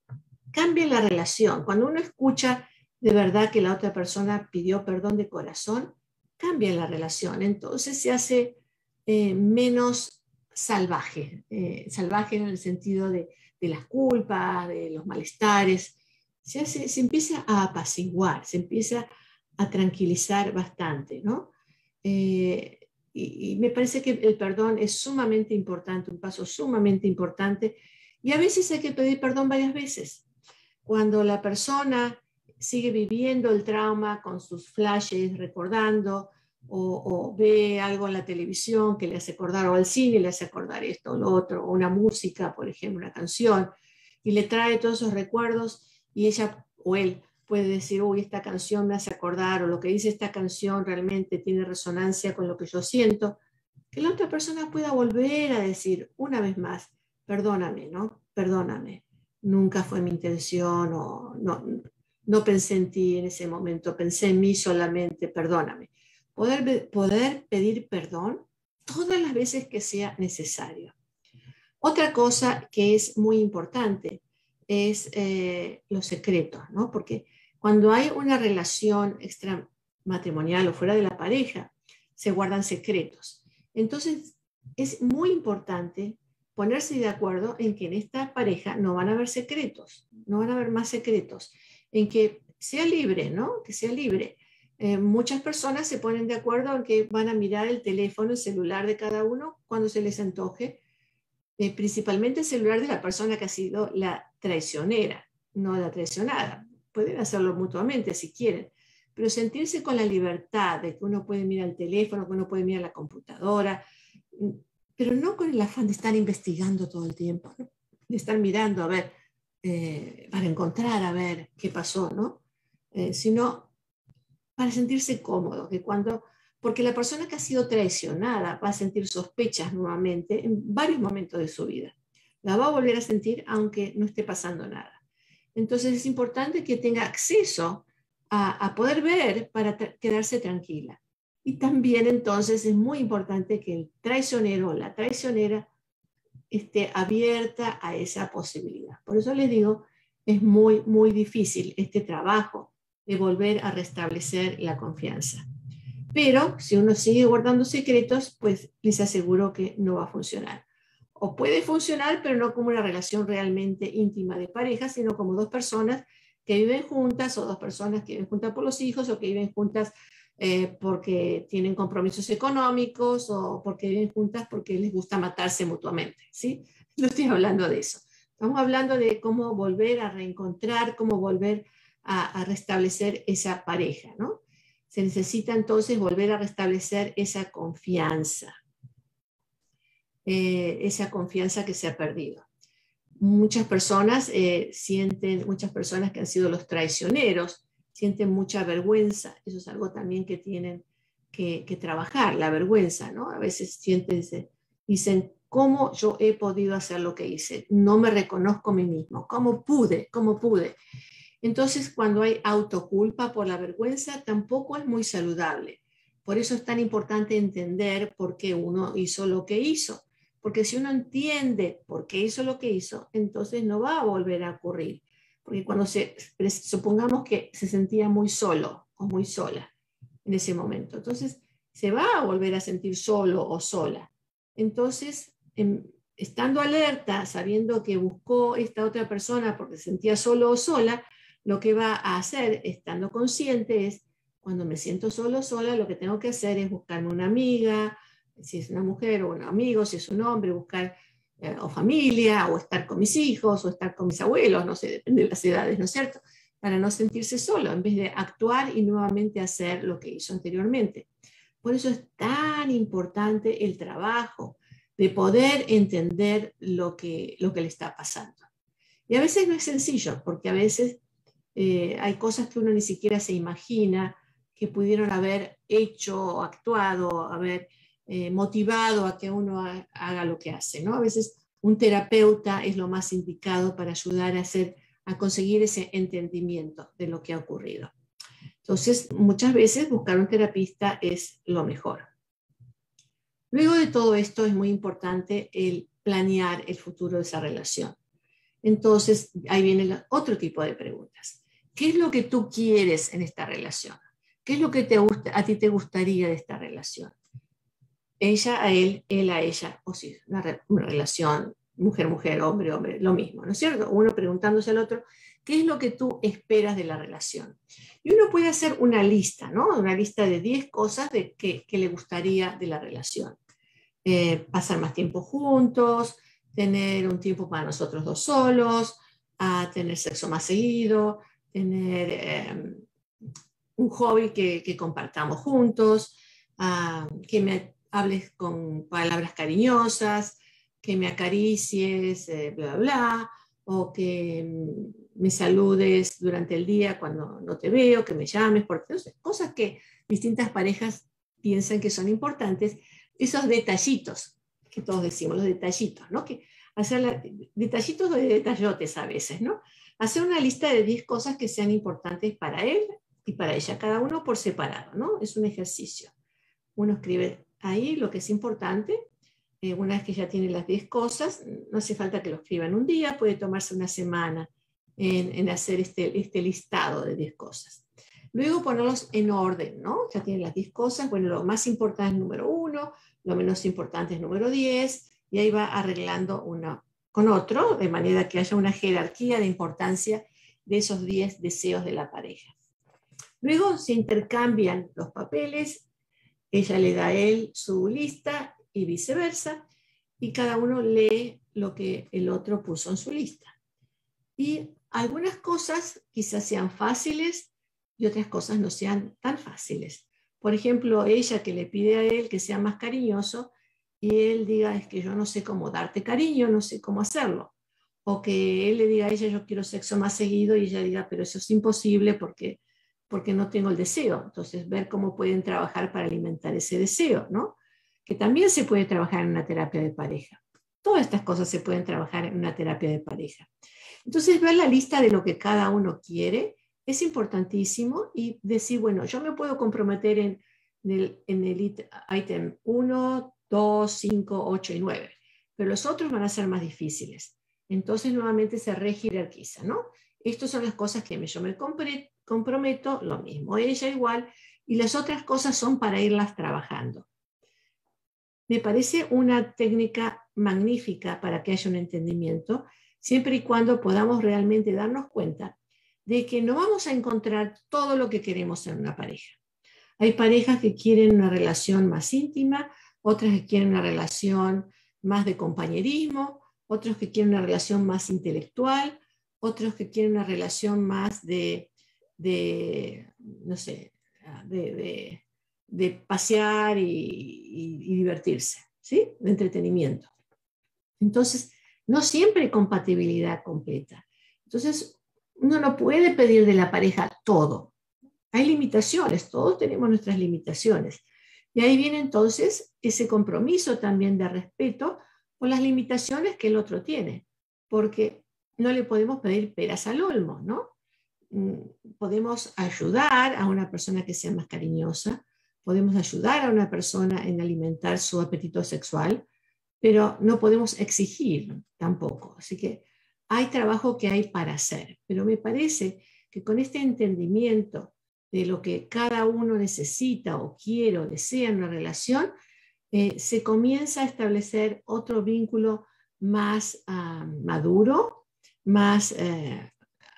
cambia la relación. Cuando uno escucha de verdad que la otra persona pidió perdón de corazón, cambia la relación. Entonces se hace eh, menos salvaje, eh, salvaje en el sentido de, las culpas, de los malestares. Se, se empieza a apaciguar, se empieza a tranquilizar bastante, ¿no? Eh, y, me parece que el perdón es sumamente importante, un paso sumamente importante. Y a veces hay que pedir perdón varias veces. Cuando la persona sigue viviendo el trauma con sus flashes, recordando, o, ve algo en la televisión que le hace acordar, o al cine le hace acordar esto o lo otro, o una música, por ejemplo, una canción, y le trae todos esos recuerdos, y ella o él puede decir, uy, esta canción me hace acordar, o lo que dice esta canción realmente tiene resonancia con lo que yo siento, que la otra persona pueda volver a decir una vez más, perdóname, ¿no? Perdóname, nunca fue mi intención, o no, no pensé en ti en ese momento, pensé en mí solamente, perdóname. Poder, poder pedir perdón todas las veces que sea necesario. Otra cosa que es muy importante es eh, los secretos, ¿no? Porque cuando hay una relación extramatrimonial o fuera de la pareja, se guardan secretos. Entonces, es muy importante ponerse de acuerdo en que en esta pareja no van a haber secretos, no van a haber más secretos, en que sea libre, ¿no? Que sea libre. Eh, muchas personas se ponen de acuerdo en que van a mirar el teléfono, el celular de cada uno cuando se les antoje, eh, principalmente el celular de la persona que ha sido la traicionera, no la traicionada pueden hacerlo mutuamente si quieren, pero sentirse con la libertad de que uno puede mirar el teléfono, que uno puede mirar la computadora, pero no con el afán de estar investigando todo el tiempo, de estar mirando a ver, eh, para encontrar a ver qué pasó, ¿no? Eh, sino para sentirse cómodo, que cuando, porque la persona que ha sido traicionada va a sentir sospechas nuevamente en varios momentos de su vida. La va a volver a sentir aunque no esté pasando nada. Entonces es importante que tenga acceso a, poder ver para quedarse tranquila. Y también entonces es muy importante que el traicionero o la traicionera esté abierta a esa posibilidad. Por eso les digo, es muy, muy difícil este trabajo de volver a restablecer la confianza. Pero si uno sigue guardando secretos, pues les aseguro que no va a funcionar o puede funcionar, pero no como una relación realmente íntima de pareja, sino como dos personas que viven juntas o dos personas que viven juntas por los hijos o que viven juntas eh, porque tienen compromisos económicos o porque viven juntas porque les gusta matarse mutuamente. ¿sí? No estoy hablando de eso. Estamos hablando de cómo volver a reencontrar, cómo volver a, a restablecer esa pareja. ¿no? Se necesita entonces volver a restablecer esa confianza. Eh, esa confianza que se ha perdido. Muchas personas eh, sienten, muchas personas que han sido los traicioneros, sienten mucha vergüenza. Eso es algo también que tienen que, trabajar, la vergüenza, ¿no? A veces sienten, dicen, ¿cómo yo he podido hacer lo que hice? No me reconozco a mí mismo. ¿Cómo pude? ¿Cómo pude? Entonces, cuando hay autoculpa por la vergüenza, tampoco es muy saludable. Por eso es tan importante entender por qué uno hizo lo que hizo. Porque si uno entiende por qué hizo lo que hizo, entonces no va a volver a ocurrir. Porque cuando se, supongamos que se sentía muy solo o muy sola en ese momento, entonces se va a volver a sentir solo o sola. Entonces, em, estando alerta, sabiendo que buscó esta otra persona porque se sentía solo o sola, lo que va a hacer, estando consciente, es cuando me siento solo o sola, lo que tengo que hacer es buscarme una amiga, si es una mujer o un amigo, si es un hombre, buscar eh, o familia, o estar con mis hijos, o estar con mis abuelos, no sé, depende de las edades, ¿no es cierto? Para no sentirse solo, en vez de actuar y nuevamente hacer lo que hizo anteriormente. Por eso es tan importante el trabajo de poder entender lo que, lo que le está pasando. Y a veces no es sencillo, porque a veces eh, hay cosas que uno ni siquiera se imagina que pudieron haber hecho, actuado, haber eh, motivado a que uno haga lo que hace. ¿no? A veces un terapeuta es lo más indicado para ayudar a, hacer, a conseguir ese entendimiento de lo que ha ocurrido. Entonces, muchas veces buscar un terapista es lo mejor. Luego de todo esto es muy importante el planear el futuro de esa relación. Entonces, ahí viene otro tipo de preguntas. ¿Qué es lo que tú quieres en esta relación? ¿Qué es lo que te gusta, a ti te gustaría de esta relación? Ella a él, él a ella, o si una, relación mujer-mujer, hombre-hombre, lo mismo, ¿no es cierto? Uno preguntándose al otro, ¿qué es lo que tú esperas de la relación? Y uno puede hacer una lista, ¿no? Una lista de 10 cosas de que, le gustaría de la relación. Eh, pasar más tiempo juntos, tener un tiempo para nosotros dos solos, a tener sexo más seguido, tener eh, un hobby que, que compartamos juntos, que me hables con palabras cariñosas, que me acaricies, eh, bla, bla, o que mm, me saludes durante el día cuando no te veo, que me llames, porque, cosas que distintas parejas piensan que son importantes, esos detallitos que todos decimos, los detallitos, ¿no? Que hacer detallitos de detallotes a veces, ¿no? Hacer una lista de 10 cosas que sean importantes para él y para ella, cada uno por separado, ¿no? Es un ejercicio. Uno escribe ahí lo que es importante eh, una vez que ya tiene las 10 cosas, no hace falta que lo escriba en un día, puede tomarse una semana en, hacer este, este listado de 10 cosas. Luego ponerlos en orden, ¿no? Ya tiene las 10 cosas, bueno, lo más importante es número 1, lo menos importante es número 10, y ahí va arreglando uno con otro, de manera que haya una jerarquía de importancia de esos 10 deseos de la pareja. Luego se intercambian los papeles, ella le da a él su lista y viceversa, y cada uno lee lo que el otro puso en su lista. Y algunas cosas quizás sean fáciles y otras cosas no sean tan fáciles. Por ejemplo, ella que le pide a él que sea más cariñoso y él diga, es que yo no sé cómo darte cariño, no sé cómo hacerlo. O que él le diga a ella, yo quiero sexo más seguido y ella diga, pero eso es imposible porque, porque no tengo el deseo. Entonces, ver cómo pueden trabajar para alimentar ese deseo, ¿no? que también se puede trabajar en una terapia de pareja. Todas estas cosas se pueden trabajar en una terapia de pareja. Entonces, ver la lista de lo que cada uno quiere es importantísimo y decir, bueno, yo me puedo comprometer en, el, en el ítem 1, 2, 5, 8 y 9, pero los otros van a ser más difíciles. Entonces, nuevamente se rejerarquiza, ¿no? Estas son las cosas que yo me comprometo, lo mismo, ella igual, y las otras cosas son para irlas trabajando. Me parece una técnica magnífica para que haya un entendimiento, siempre y cuando podamos realmente darnos cuenta de que no vamos a encontrar todo lo que queremos en una pareja. Hay parejas que quieren una relación más íntima, otras que quieren una relación más de compañerismo, otros que quieren una relación más intelectual, otros que quieren una relación más de, no sé, de, de pasear y, divertirse, ¿sí? De entretenimiento. Entonces, no siempre hay compatibilidad completa. Entonces, uno no puede pedir de la pareja todo. Hay limitaciones, todos tenemos nuestras limitaciones. Y ahí viene entonces ese compromiso también de respeto por las limitaciones que el otro tiene, porque no le podemos pedir peras al olmo, ¿no? Mm, podemos ayudar a una persona que sea más cariñosa, podemos ayudar a una persona en alimentar su apetito sexual, pero no podemos exigir tampoco. Así que hay trabajo que hay para hacer, pero me parece que con este entendimiento de lo que cada uno necesita o quiere o desea en una relación, eh, se comienza a establecer otro vínculo más ah, maduro, más, eh,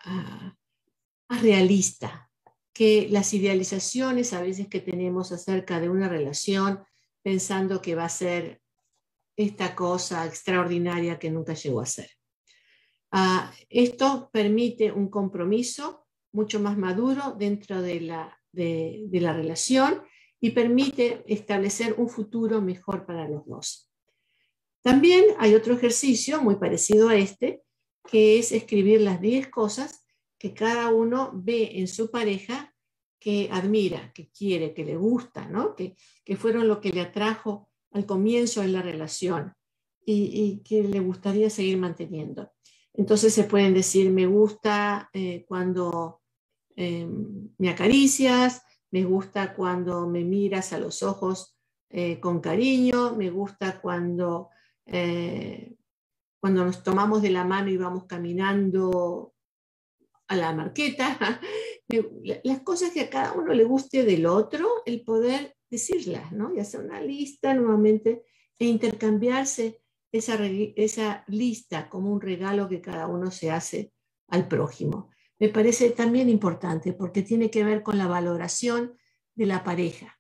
ah, más realista, que las idealizaciones a veces que tenemos acerca de una relación pensando que va a ser esta cosa extraordinaria que nunca llegó a ser. Ah, esto permite un compromiso mucho más maduro dentro de la, de, de la relación y permite establecer un futuro mejor para los dos. También hay otro ejercicio muy parecido a este, que es escribir las 10 cosas que cada uno ve en su pareja que admira, que quiere, que le gusta, ¿no? que, que fueron lo que le atrajo al comienzo de la relación y, que le gustaría seguir manteniendo. Entonces se pueden decir, me gusta eh, cuando em, me acaricias, me gusta cuando me miras a los ojos eh, con cariño, me gusta cuando, eh, cuando nos tomamos de la mano y vamos caminando a la marqueta, las cosas que a cada uno le guste del otro, el poder decirlas, ¿no? Y hacer una lista nuevamente e intercambiarse esa, esa lista como un regalo que cada uno se hace al prójimo. Me parece también importante porque tiene que ver con la valoración de la pareja.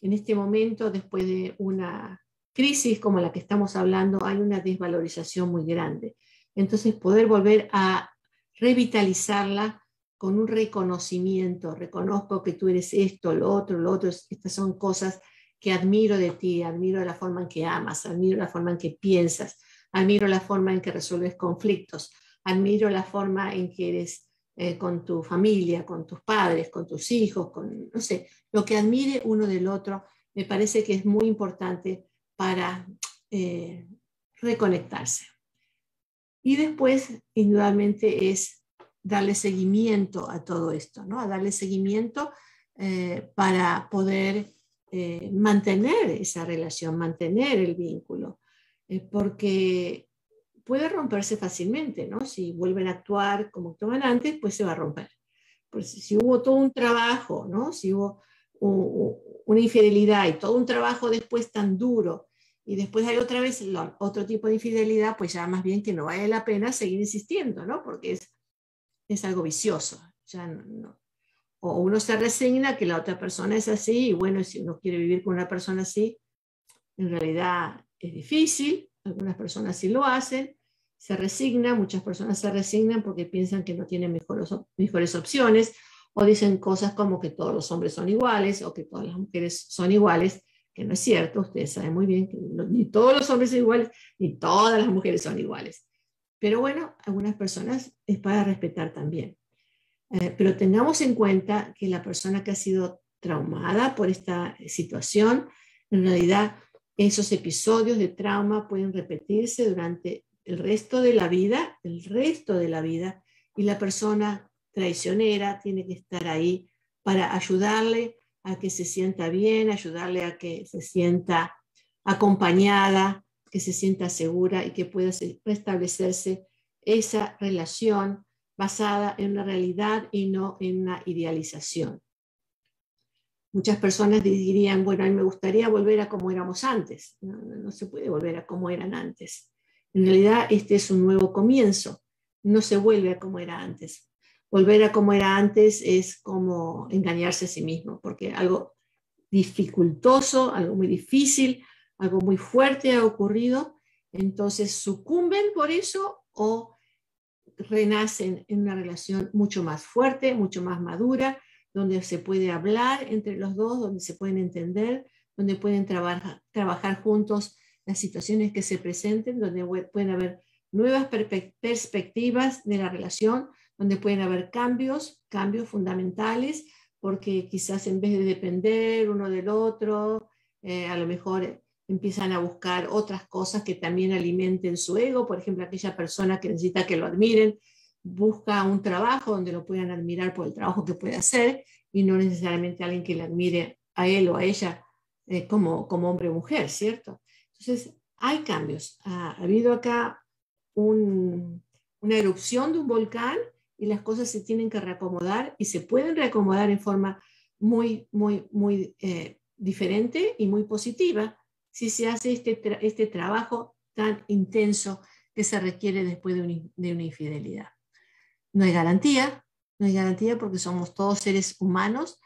En este momento, después de una crisis como la que estamos hablando, hay una desvalorización muy grande. Entonces, poder volver a revitalizarla con un reconocimiento, reconozco que tú eres esto, lo otro, lo otro, estas son cosas que admiro de ti, admiro la forma en que amas, admiro la forma en que piensas, admiro la forma en que resuelves conflictos, admiro la forma en que eres eh, con tu familia, con tus padres, con tus hijos, con, no sé, lo que admire uno del otro, me parece que es muy importante para eh, reconectarse. Y después, indudablemente, es darle seguimiento a todo esto, ¿no? A darle seguimiento eh, para poder eh, mantener esa relación, mantener el vínculo, eh, porque puede romperse fácilmente, ¿no? Si vuelven a actuar como actuaban antes, pues se va a romper. Pues si hubo todo un trabajo, ¿no? Si hubo una infidelidad y todo un trabajo después tan duro y después hay otra vez otro tipo de infidelidad, pues ya más bien que no vale la pena seguir insistiendo, ¿no? Porque es es algo vicioso. Ya no, O uno se resigna que la otra persona es así y bueno, si uno quiere vivir con una persona así, en realidad es difícil, algunas personas sí lo hacen, se resigna, muchas personas se resignan porque piensan que no tienen mejores, mejores opciones o dicen cosas como que todos los hombres son iguales o que todas las mujeres son iguales, que no es cierto, ustedes saben muy bien que ni todos los hombres son iguales, ni todas las mujeres son iguales. Pero bueno, algunas personas es para respetar también. Eh, pero tengamos en cuenta que la persona que ha sido traumada por esta situación, en realidad esos episodios de trauma pueden repetirse durante el resto de la vida, el resto de la vida, y la persona traicionera tiene que estar ahí para ayudarle a que se sienta bien, ayudarle a que se sienta acompañada, que se sienta segura y que pueda restablecerse esa relación basada en una realidad y no en una idealización. Muchas personas dirían, bueno, a mí me gustaría volver a como éramos antes. No, se puede volver a como eran antes. En realidad, este es un nuevo comienzo. No se vuelve a como era antes. Volver a como era antes es como engañarse a sí mismo, porque algo dificultoso, algo muy difícil, algo muy fuerte ha ocurrido, entonces sucumben por eso o renacen en una relación mucho más fuerte, mucho más madura, donde se puede hablar entre los dos, donde se pueden entender, donde pueden trabajar, trabajar juntos las situaciones que se presenten, donde pueden haber nuevas perspectivas de la relación, donde pueden haber cambios, cambios fundamentales, porque quizás en vez de depender uno del otro, eh, a lo mejor empiezan a buscar otras cosas que también alimenten su ego, por ejemplo, aquella persona que necesita que lo admiren, busca un trabajo donde lo puedan admirar por el trabajo que puede hacer y no necesariamente alguien que le admire a él o a ella eh, como, como hombre o mujer, ¿cierto? Entonces, hay cambios. Ha, habido acá una erupción de un volcán y las cosas se tienen que reacomodar y se pueden reacomodar en forma muy, muy, muy eh, diferente y muy positiva si se hace este, este trabajo tan intenso que se requiere después de, una infidelidad. No hay garantía, no hay garantía porque somos todos seres humanos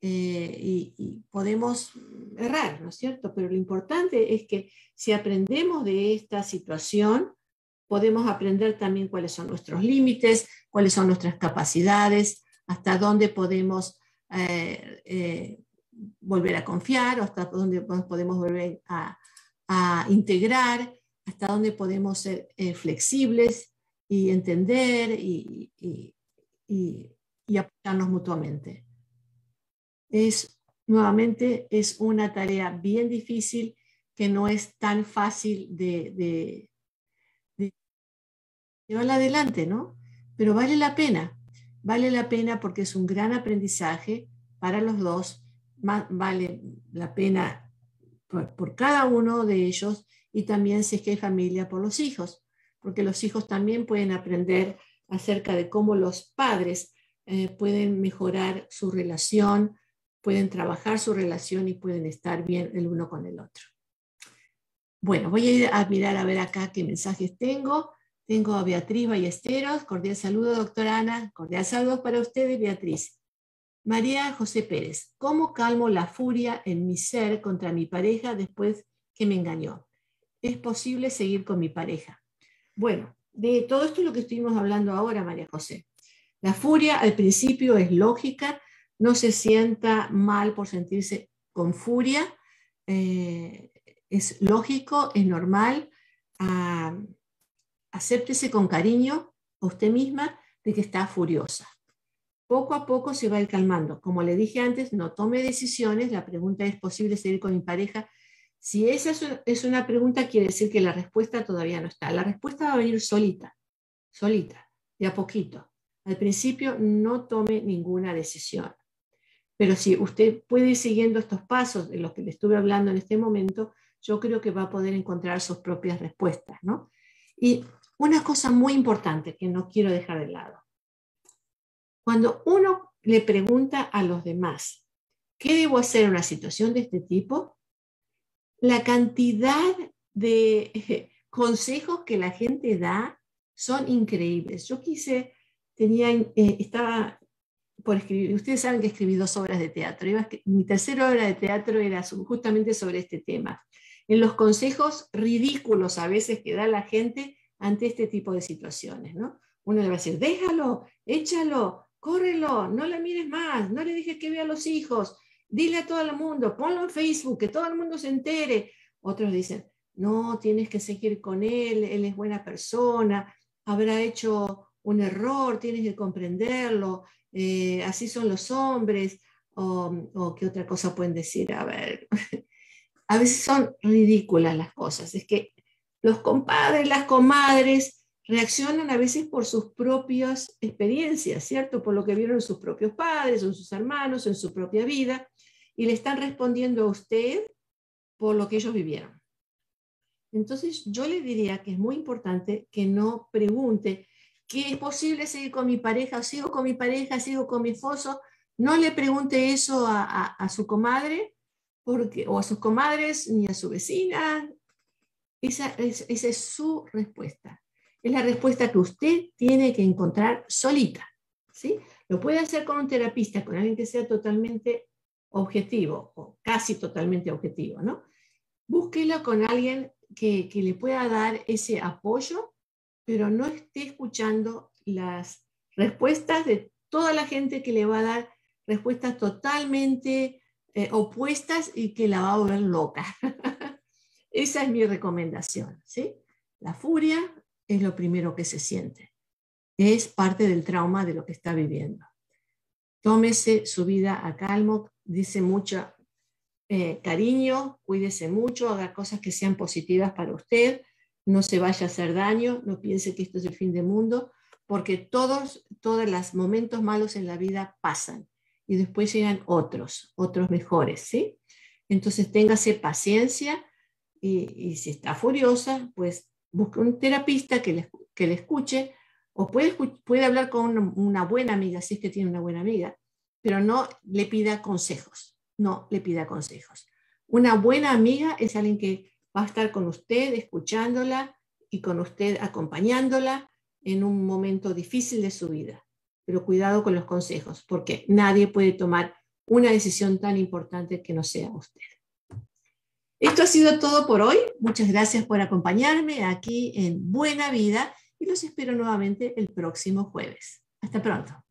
eh, y, podemos errar, ¿no es cierto? Pero lo importante es que si aprendemos de esta situación, podemos aprender también cuáles son nuestros límites, cuáles son nuestras capacidades, hasta dónde podemos eh, eh, volver a confiar, hasta dónde podemos volver a, integrar, hasta dónde podemos ser eh, flexibles y entender y, apoyarnos mutuamente. Es, nuevamente, es una tarea bien difícil que no es tan fácil de, de, de llevarla adelante, ¿no? Pero vale la pena, vale la pena porque es un gran aprendizaje para los dos vale la pena por, cada uno de ellos y también si es que hay familia por los hijos, porque los hijos también pueden aprender acerca de cómo los padres eh, pueden mejorar su relación, pueden trabajar su relación y pueden estar bien el uno con el otro. Bueno, voy a ir a mirar a ver acá qué mensajes tengo. Tengo a Beatriz Ballesteros. Cordial saludo, doctora Ana. Cordial saludo para ustedes, Beatriz. María José Pérez. ¿Cómo calmo la furia en mi ser contra mi pareja después que me engañó? ¿Es posible seguir con mi pareja? Bueno, de todo esto es lo que estuvimos hablando ahora, María José. La furia al principio es lógica, no se sienta mal por sentirse con furia, eh, es lógico, es normal. Ah, acéptese con cariño a usted misma de que está furiosa. Poco a poco se va a ir calmando. Como le dije antes, no tome decisiones. La pregunta es posible seguir con mi pareja. Si esa es una pregunta, quiere decir que la respuesta todavía no está. La respuesta va a venir solita, solita, de a poquito. Al principio no tome ninguna decisión. Pero si usted puede ir siguiendo estos pasos de los que le estuve hablando en este momento, yo creo que va a poder encontrar sus propias respuestas, ¿no? Y una cosa muy importante que no quiero dejar de lado. Cuando uno le pregunta a los demás, ¿qué debo hacer en una situación de este tipo? La cantidad de consejos que la gente da son increíbles. Yo quise, tenía, eh, estaba por escribir, ustedes saben que escribí dos obras de teatro, mi tercera obra de teatro era justamente sobre este tema en los consejos ridículos a veces que da la gente ante este tipo de situaciones, ¿no? Uno le va a decir, déjalo, échalo, córrelo, no le mires más, no le dejes que vea a los hijos, dile a todo el mundo, ponlo en Facebook, que todo el mundo se entere. Otros dicen, no, tienes que seguir con él, él es buena persona, habrá hecho un error, tienes que comprenderlo, eh, así son los hombres, o, o qué otra cosa pueden decir, a ver, a veces son ridículas las cosas. Es que los compadres, las comadres reaccionan a veces por sus propias experiencias, ¿cierto? Por lo que vieron sus propios padres, o sus hermanos, en su propia vida, y le están respondiendo a usted por lo que ellos vivieron. Entonces, yo le diría que es muy importante que no pregunte, ¿qué es posible seguir con mi pareja? ¿Sigo con mi pareja? ¿Sigo con mi esposo? No le pregunte eso a su porque, o a sus comadres, ni a su vecina. Esa es, su respuesta. Es la respuesta que usted tiene que encontrar solita. ¿sí? Lo puede hacer con un terapista, con alguien que sea totalmente objetivo o casi totalmente objetivo. ¿no? Búsquelo con alguien que, que le pueda dar ese apoyo, pero no esté escuchando las respuestas de toda la gente que le va a dar respuestas totalmente eh, opuestas y que la va a volver loca. Esa es mi recomendación. ¿sí? La furia es lo primero que se siente. Es parte del trauma de lo que está viviendo. Tómese su vida a calmo, dice mucho eh, cariño, cuídese mucho, haga cosas que sean positivas para usted, no se vaya a hacer daño, no piense que esto es el fin del mundo, porque todos, todos los momentos malos en la vida pasan y después llegan otros, otros mejores, ¿sí? Entonces téngase paciencia y, si está furiosa, pues busque un terapista que le, que le escuche o puede, puede hablar con una, buena amiga, si es que tiene una buena amiga, pero no le pida consejos, no le pida consejos. Una buena amiga es alguien que va a estar con usted escuchándola y con usted acompañándola en un momento difícil de su vida pero cuidado con los consejos, porque nadie puede tomar una decisión tan importante que no sea usted. Esto ha sido todo por hoy. Muchas gracias por acompañarme aquí en Buena Vida y los espero nuevamente el próximo jueves. Hasta pronto.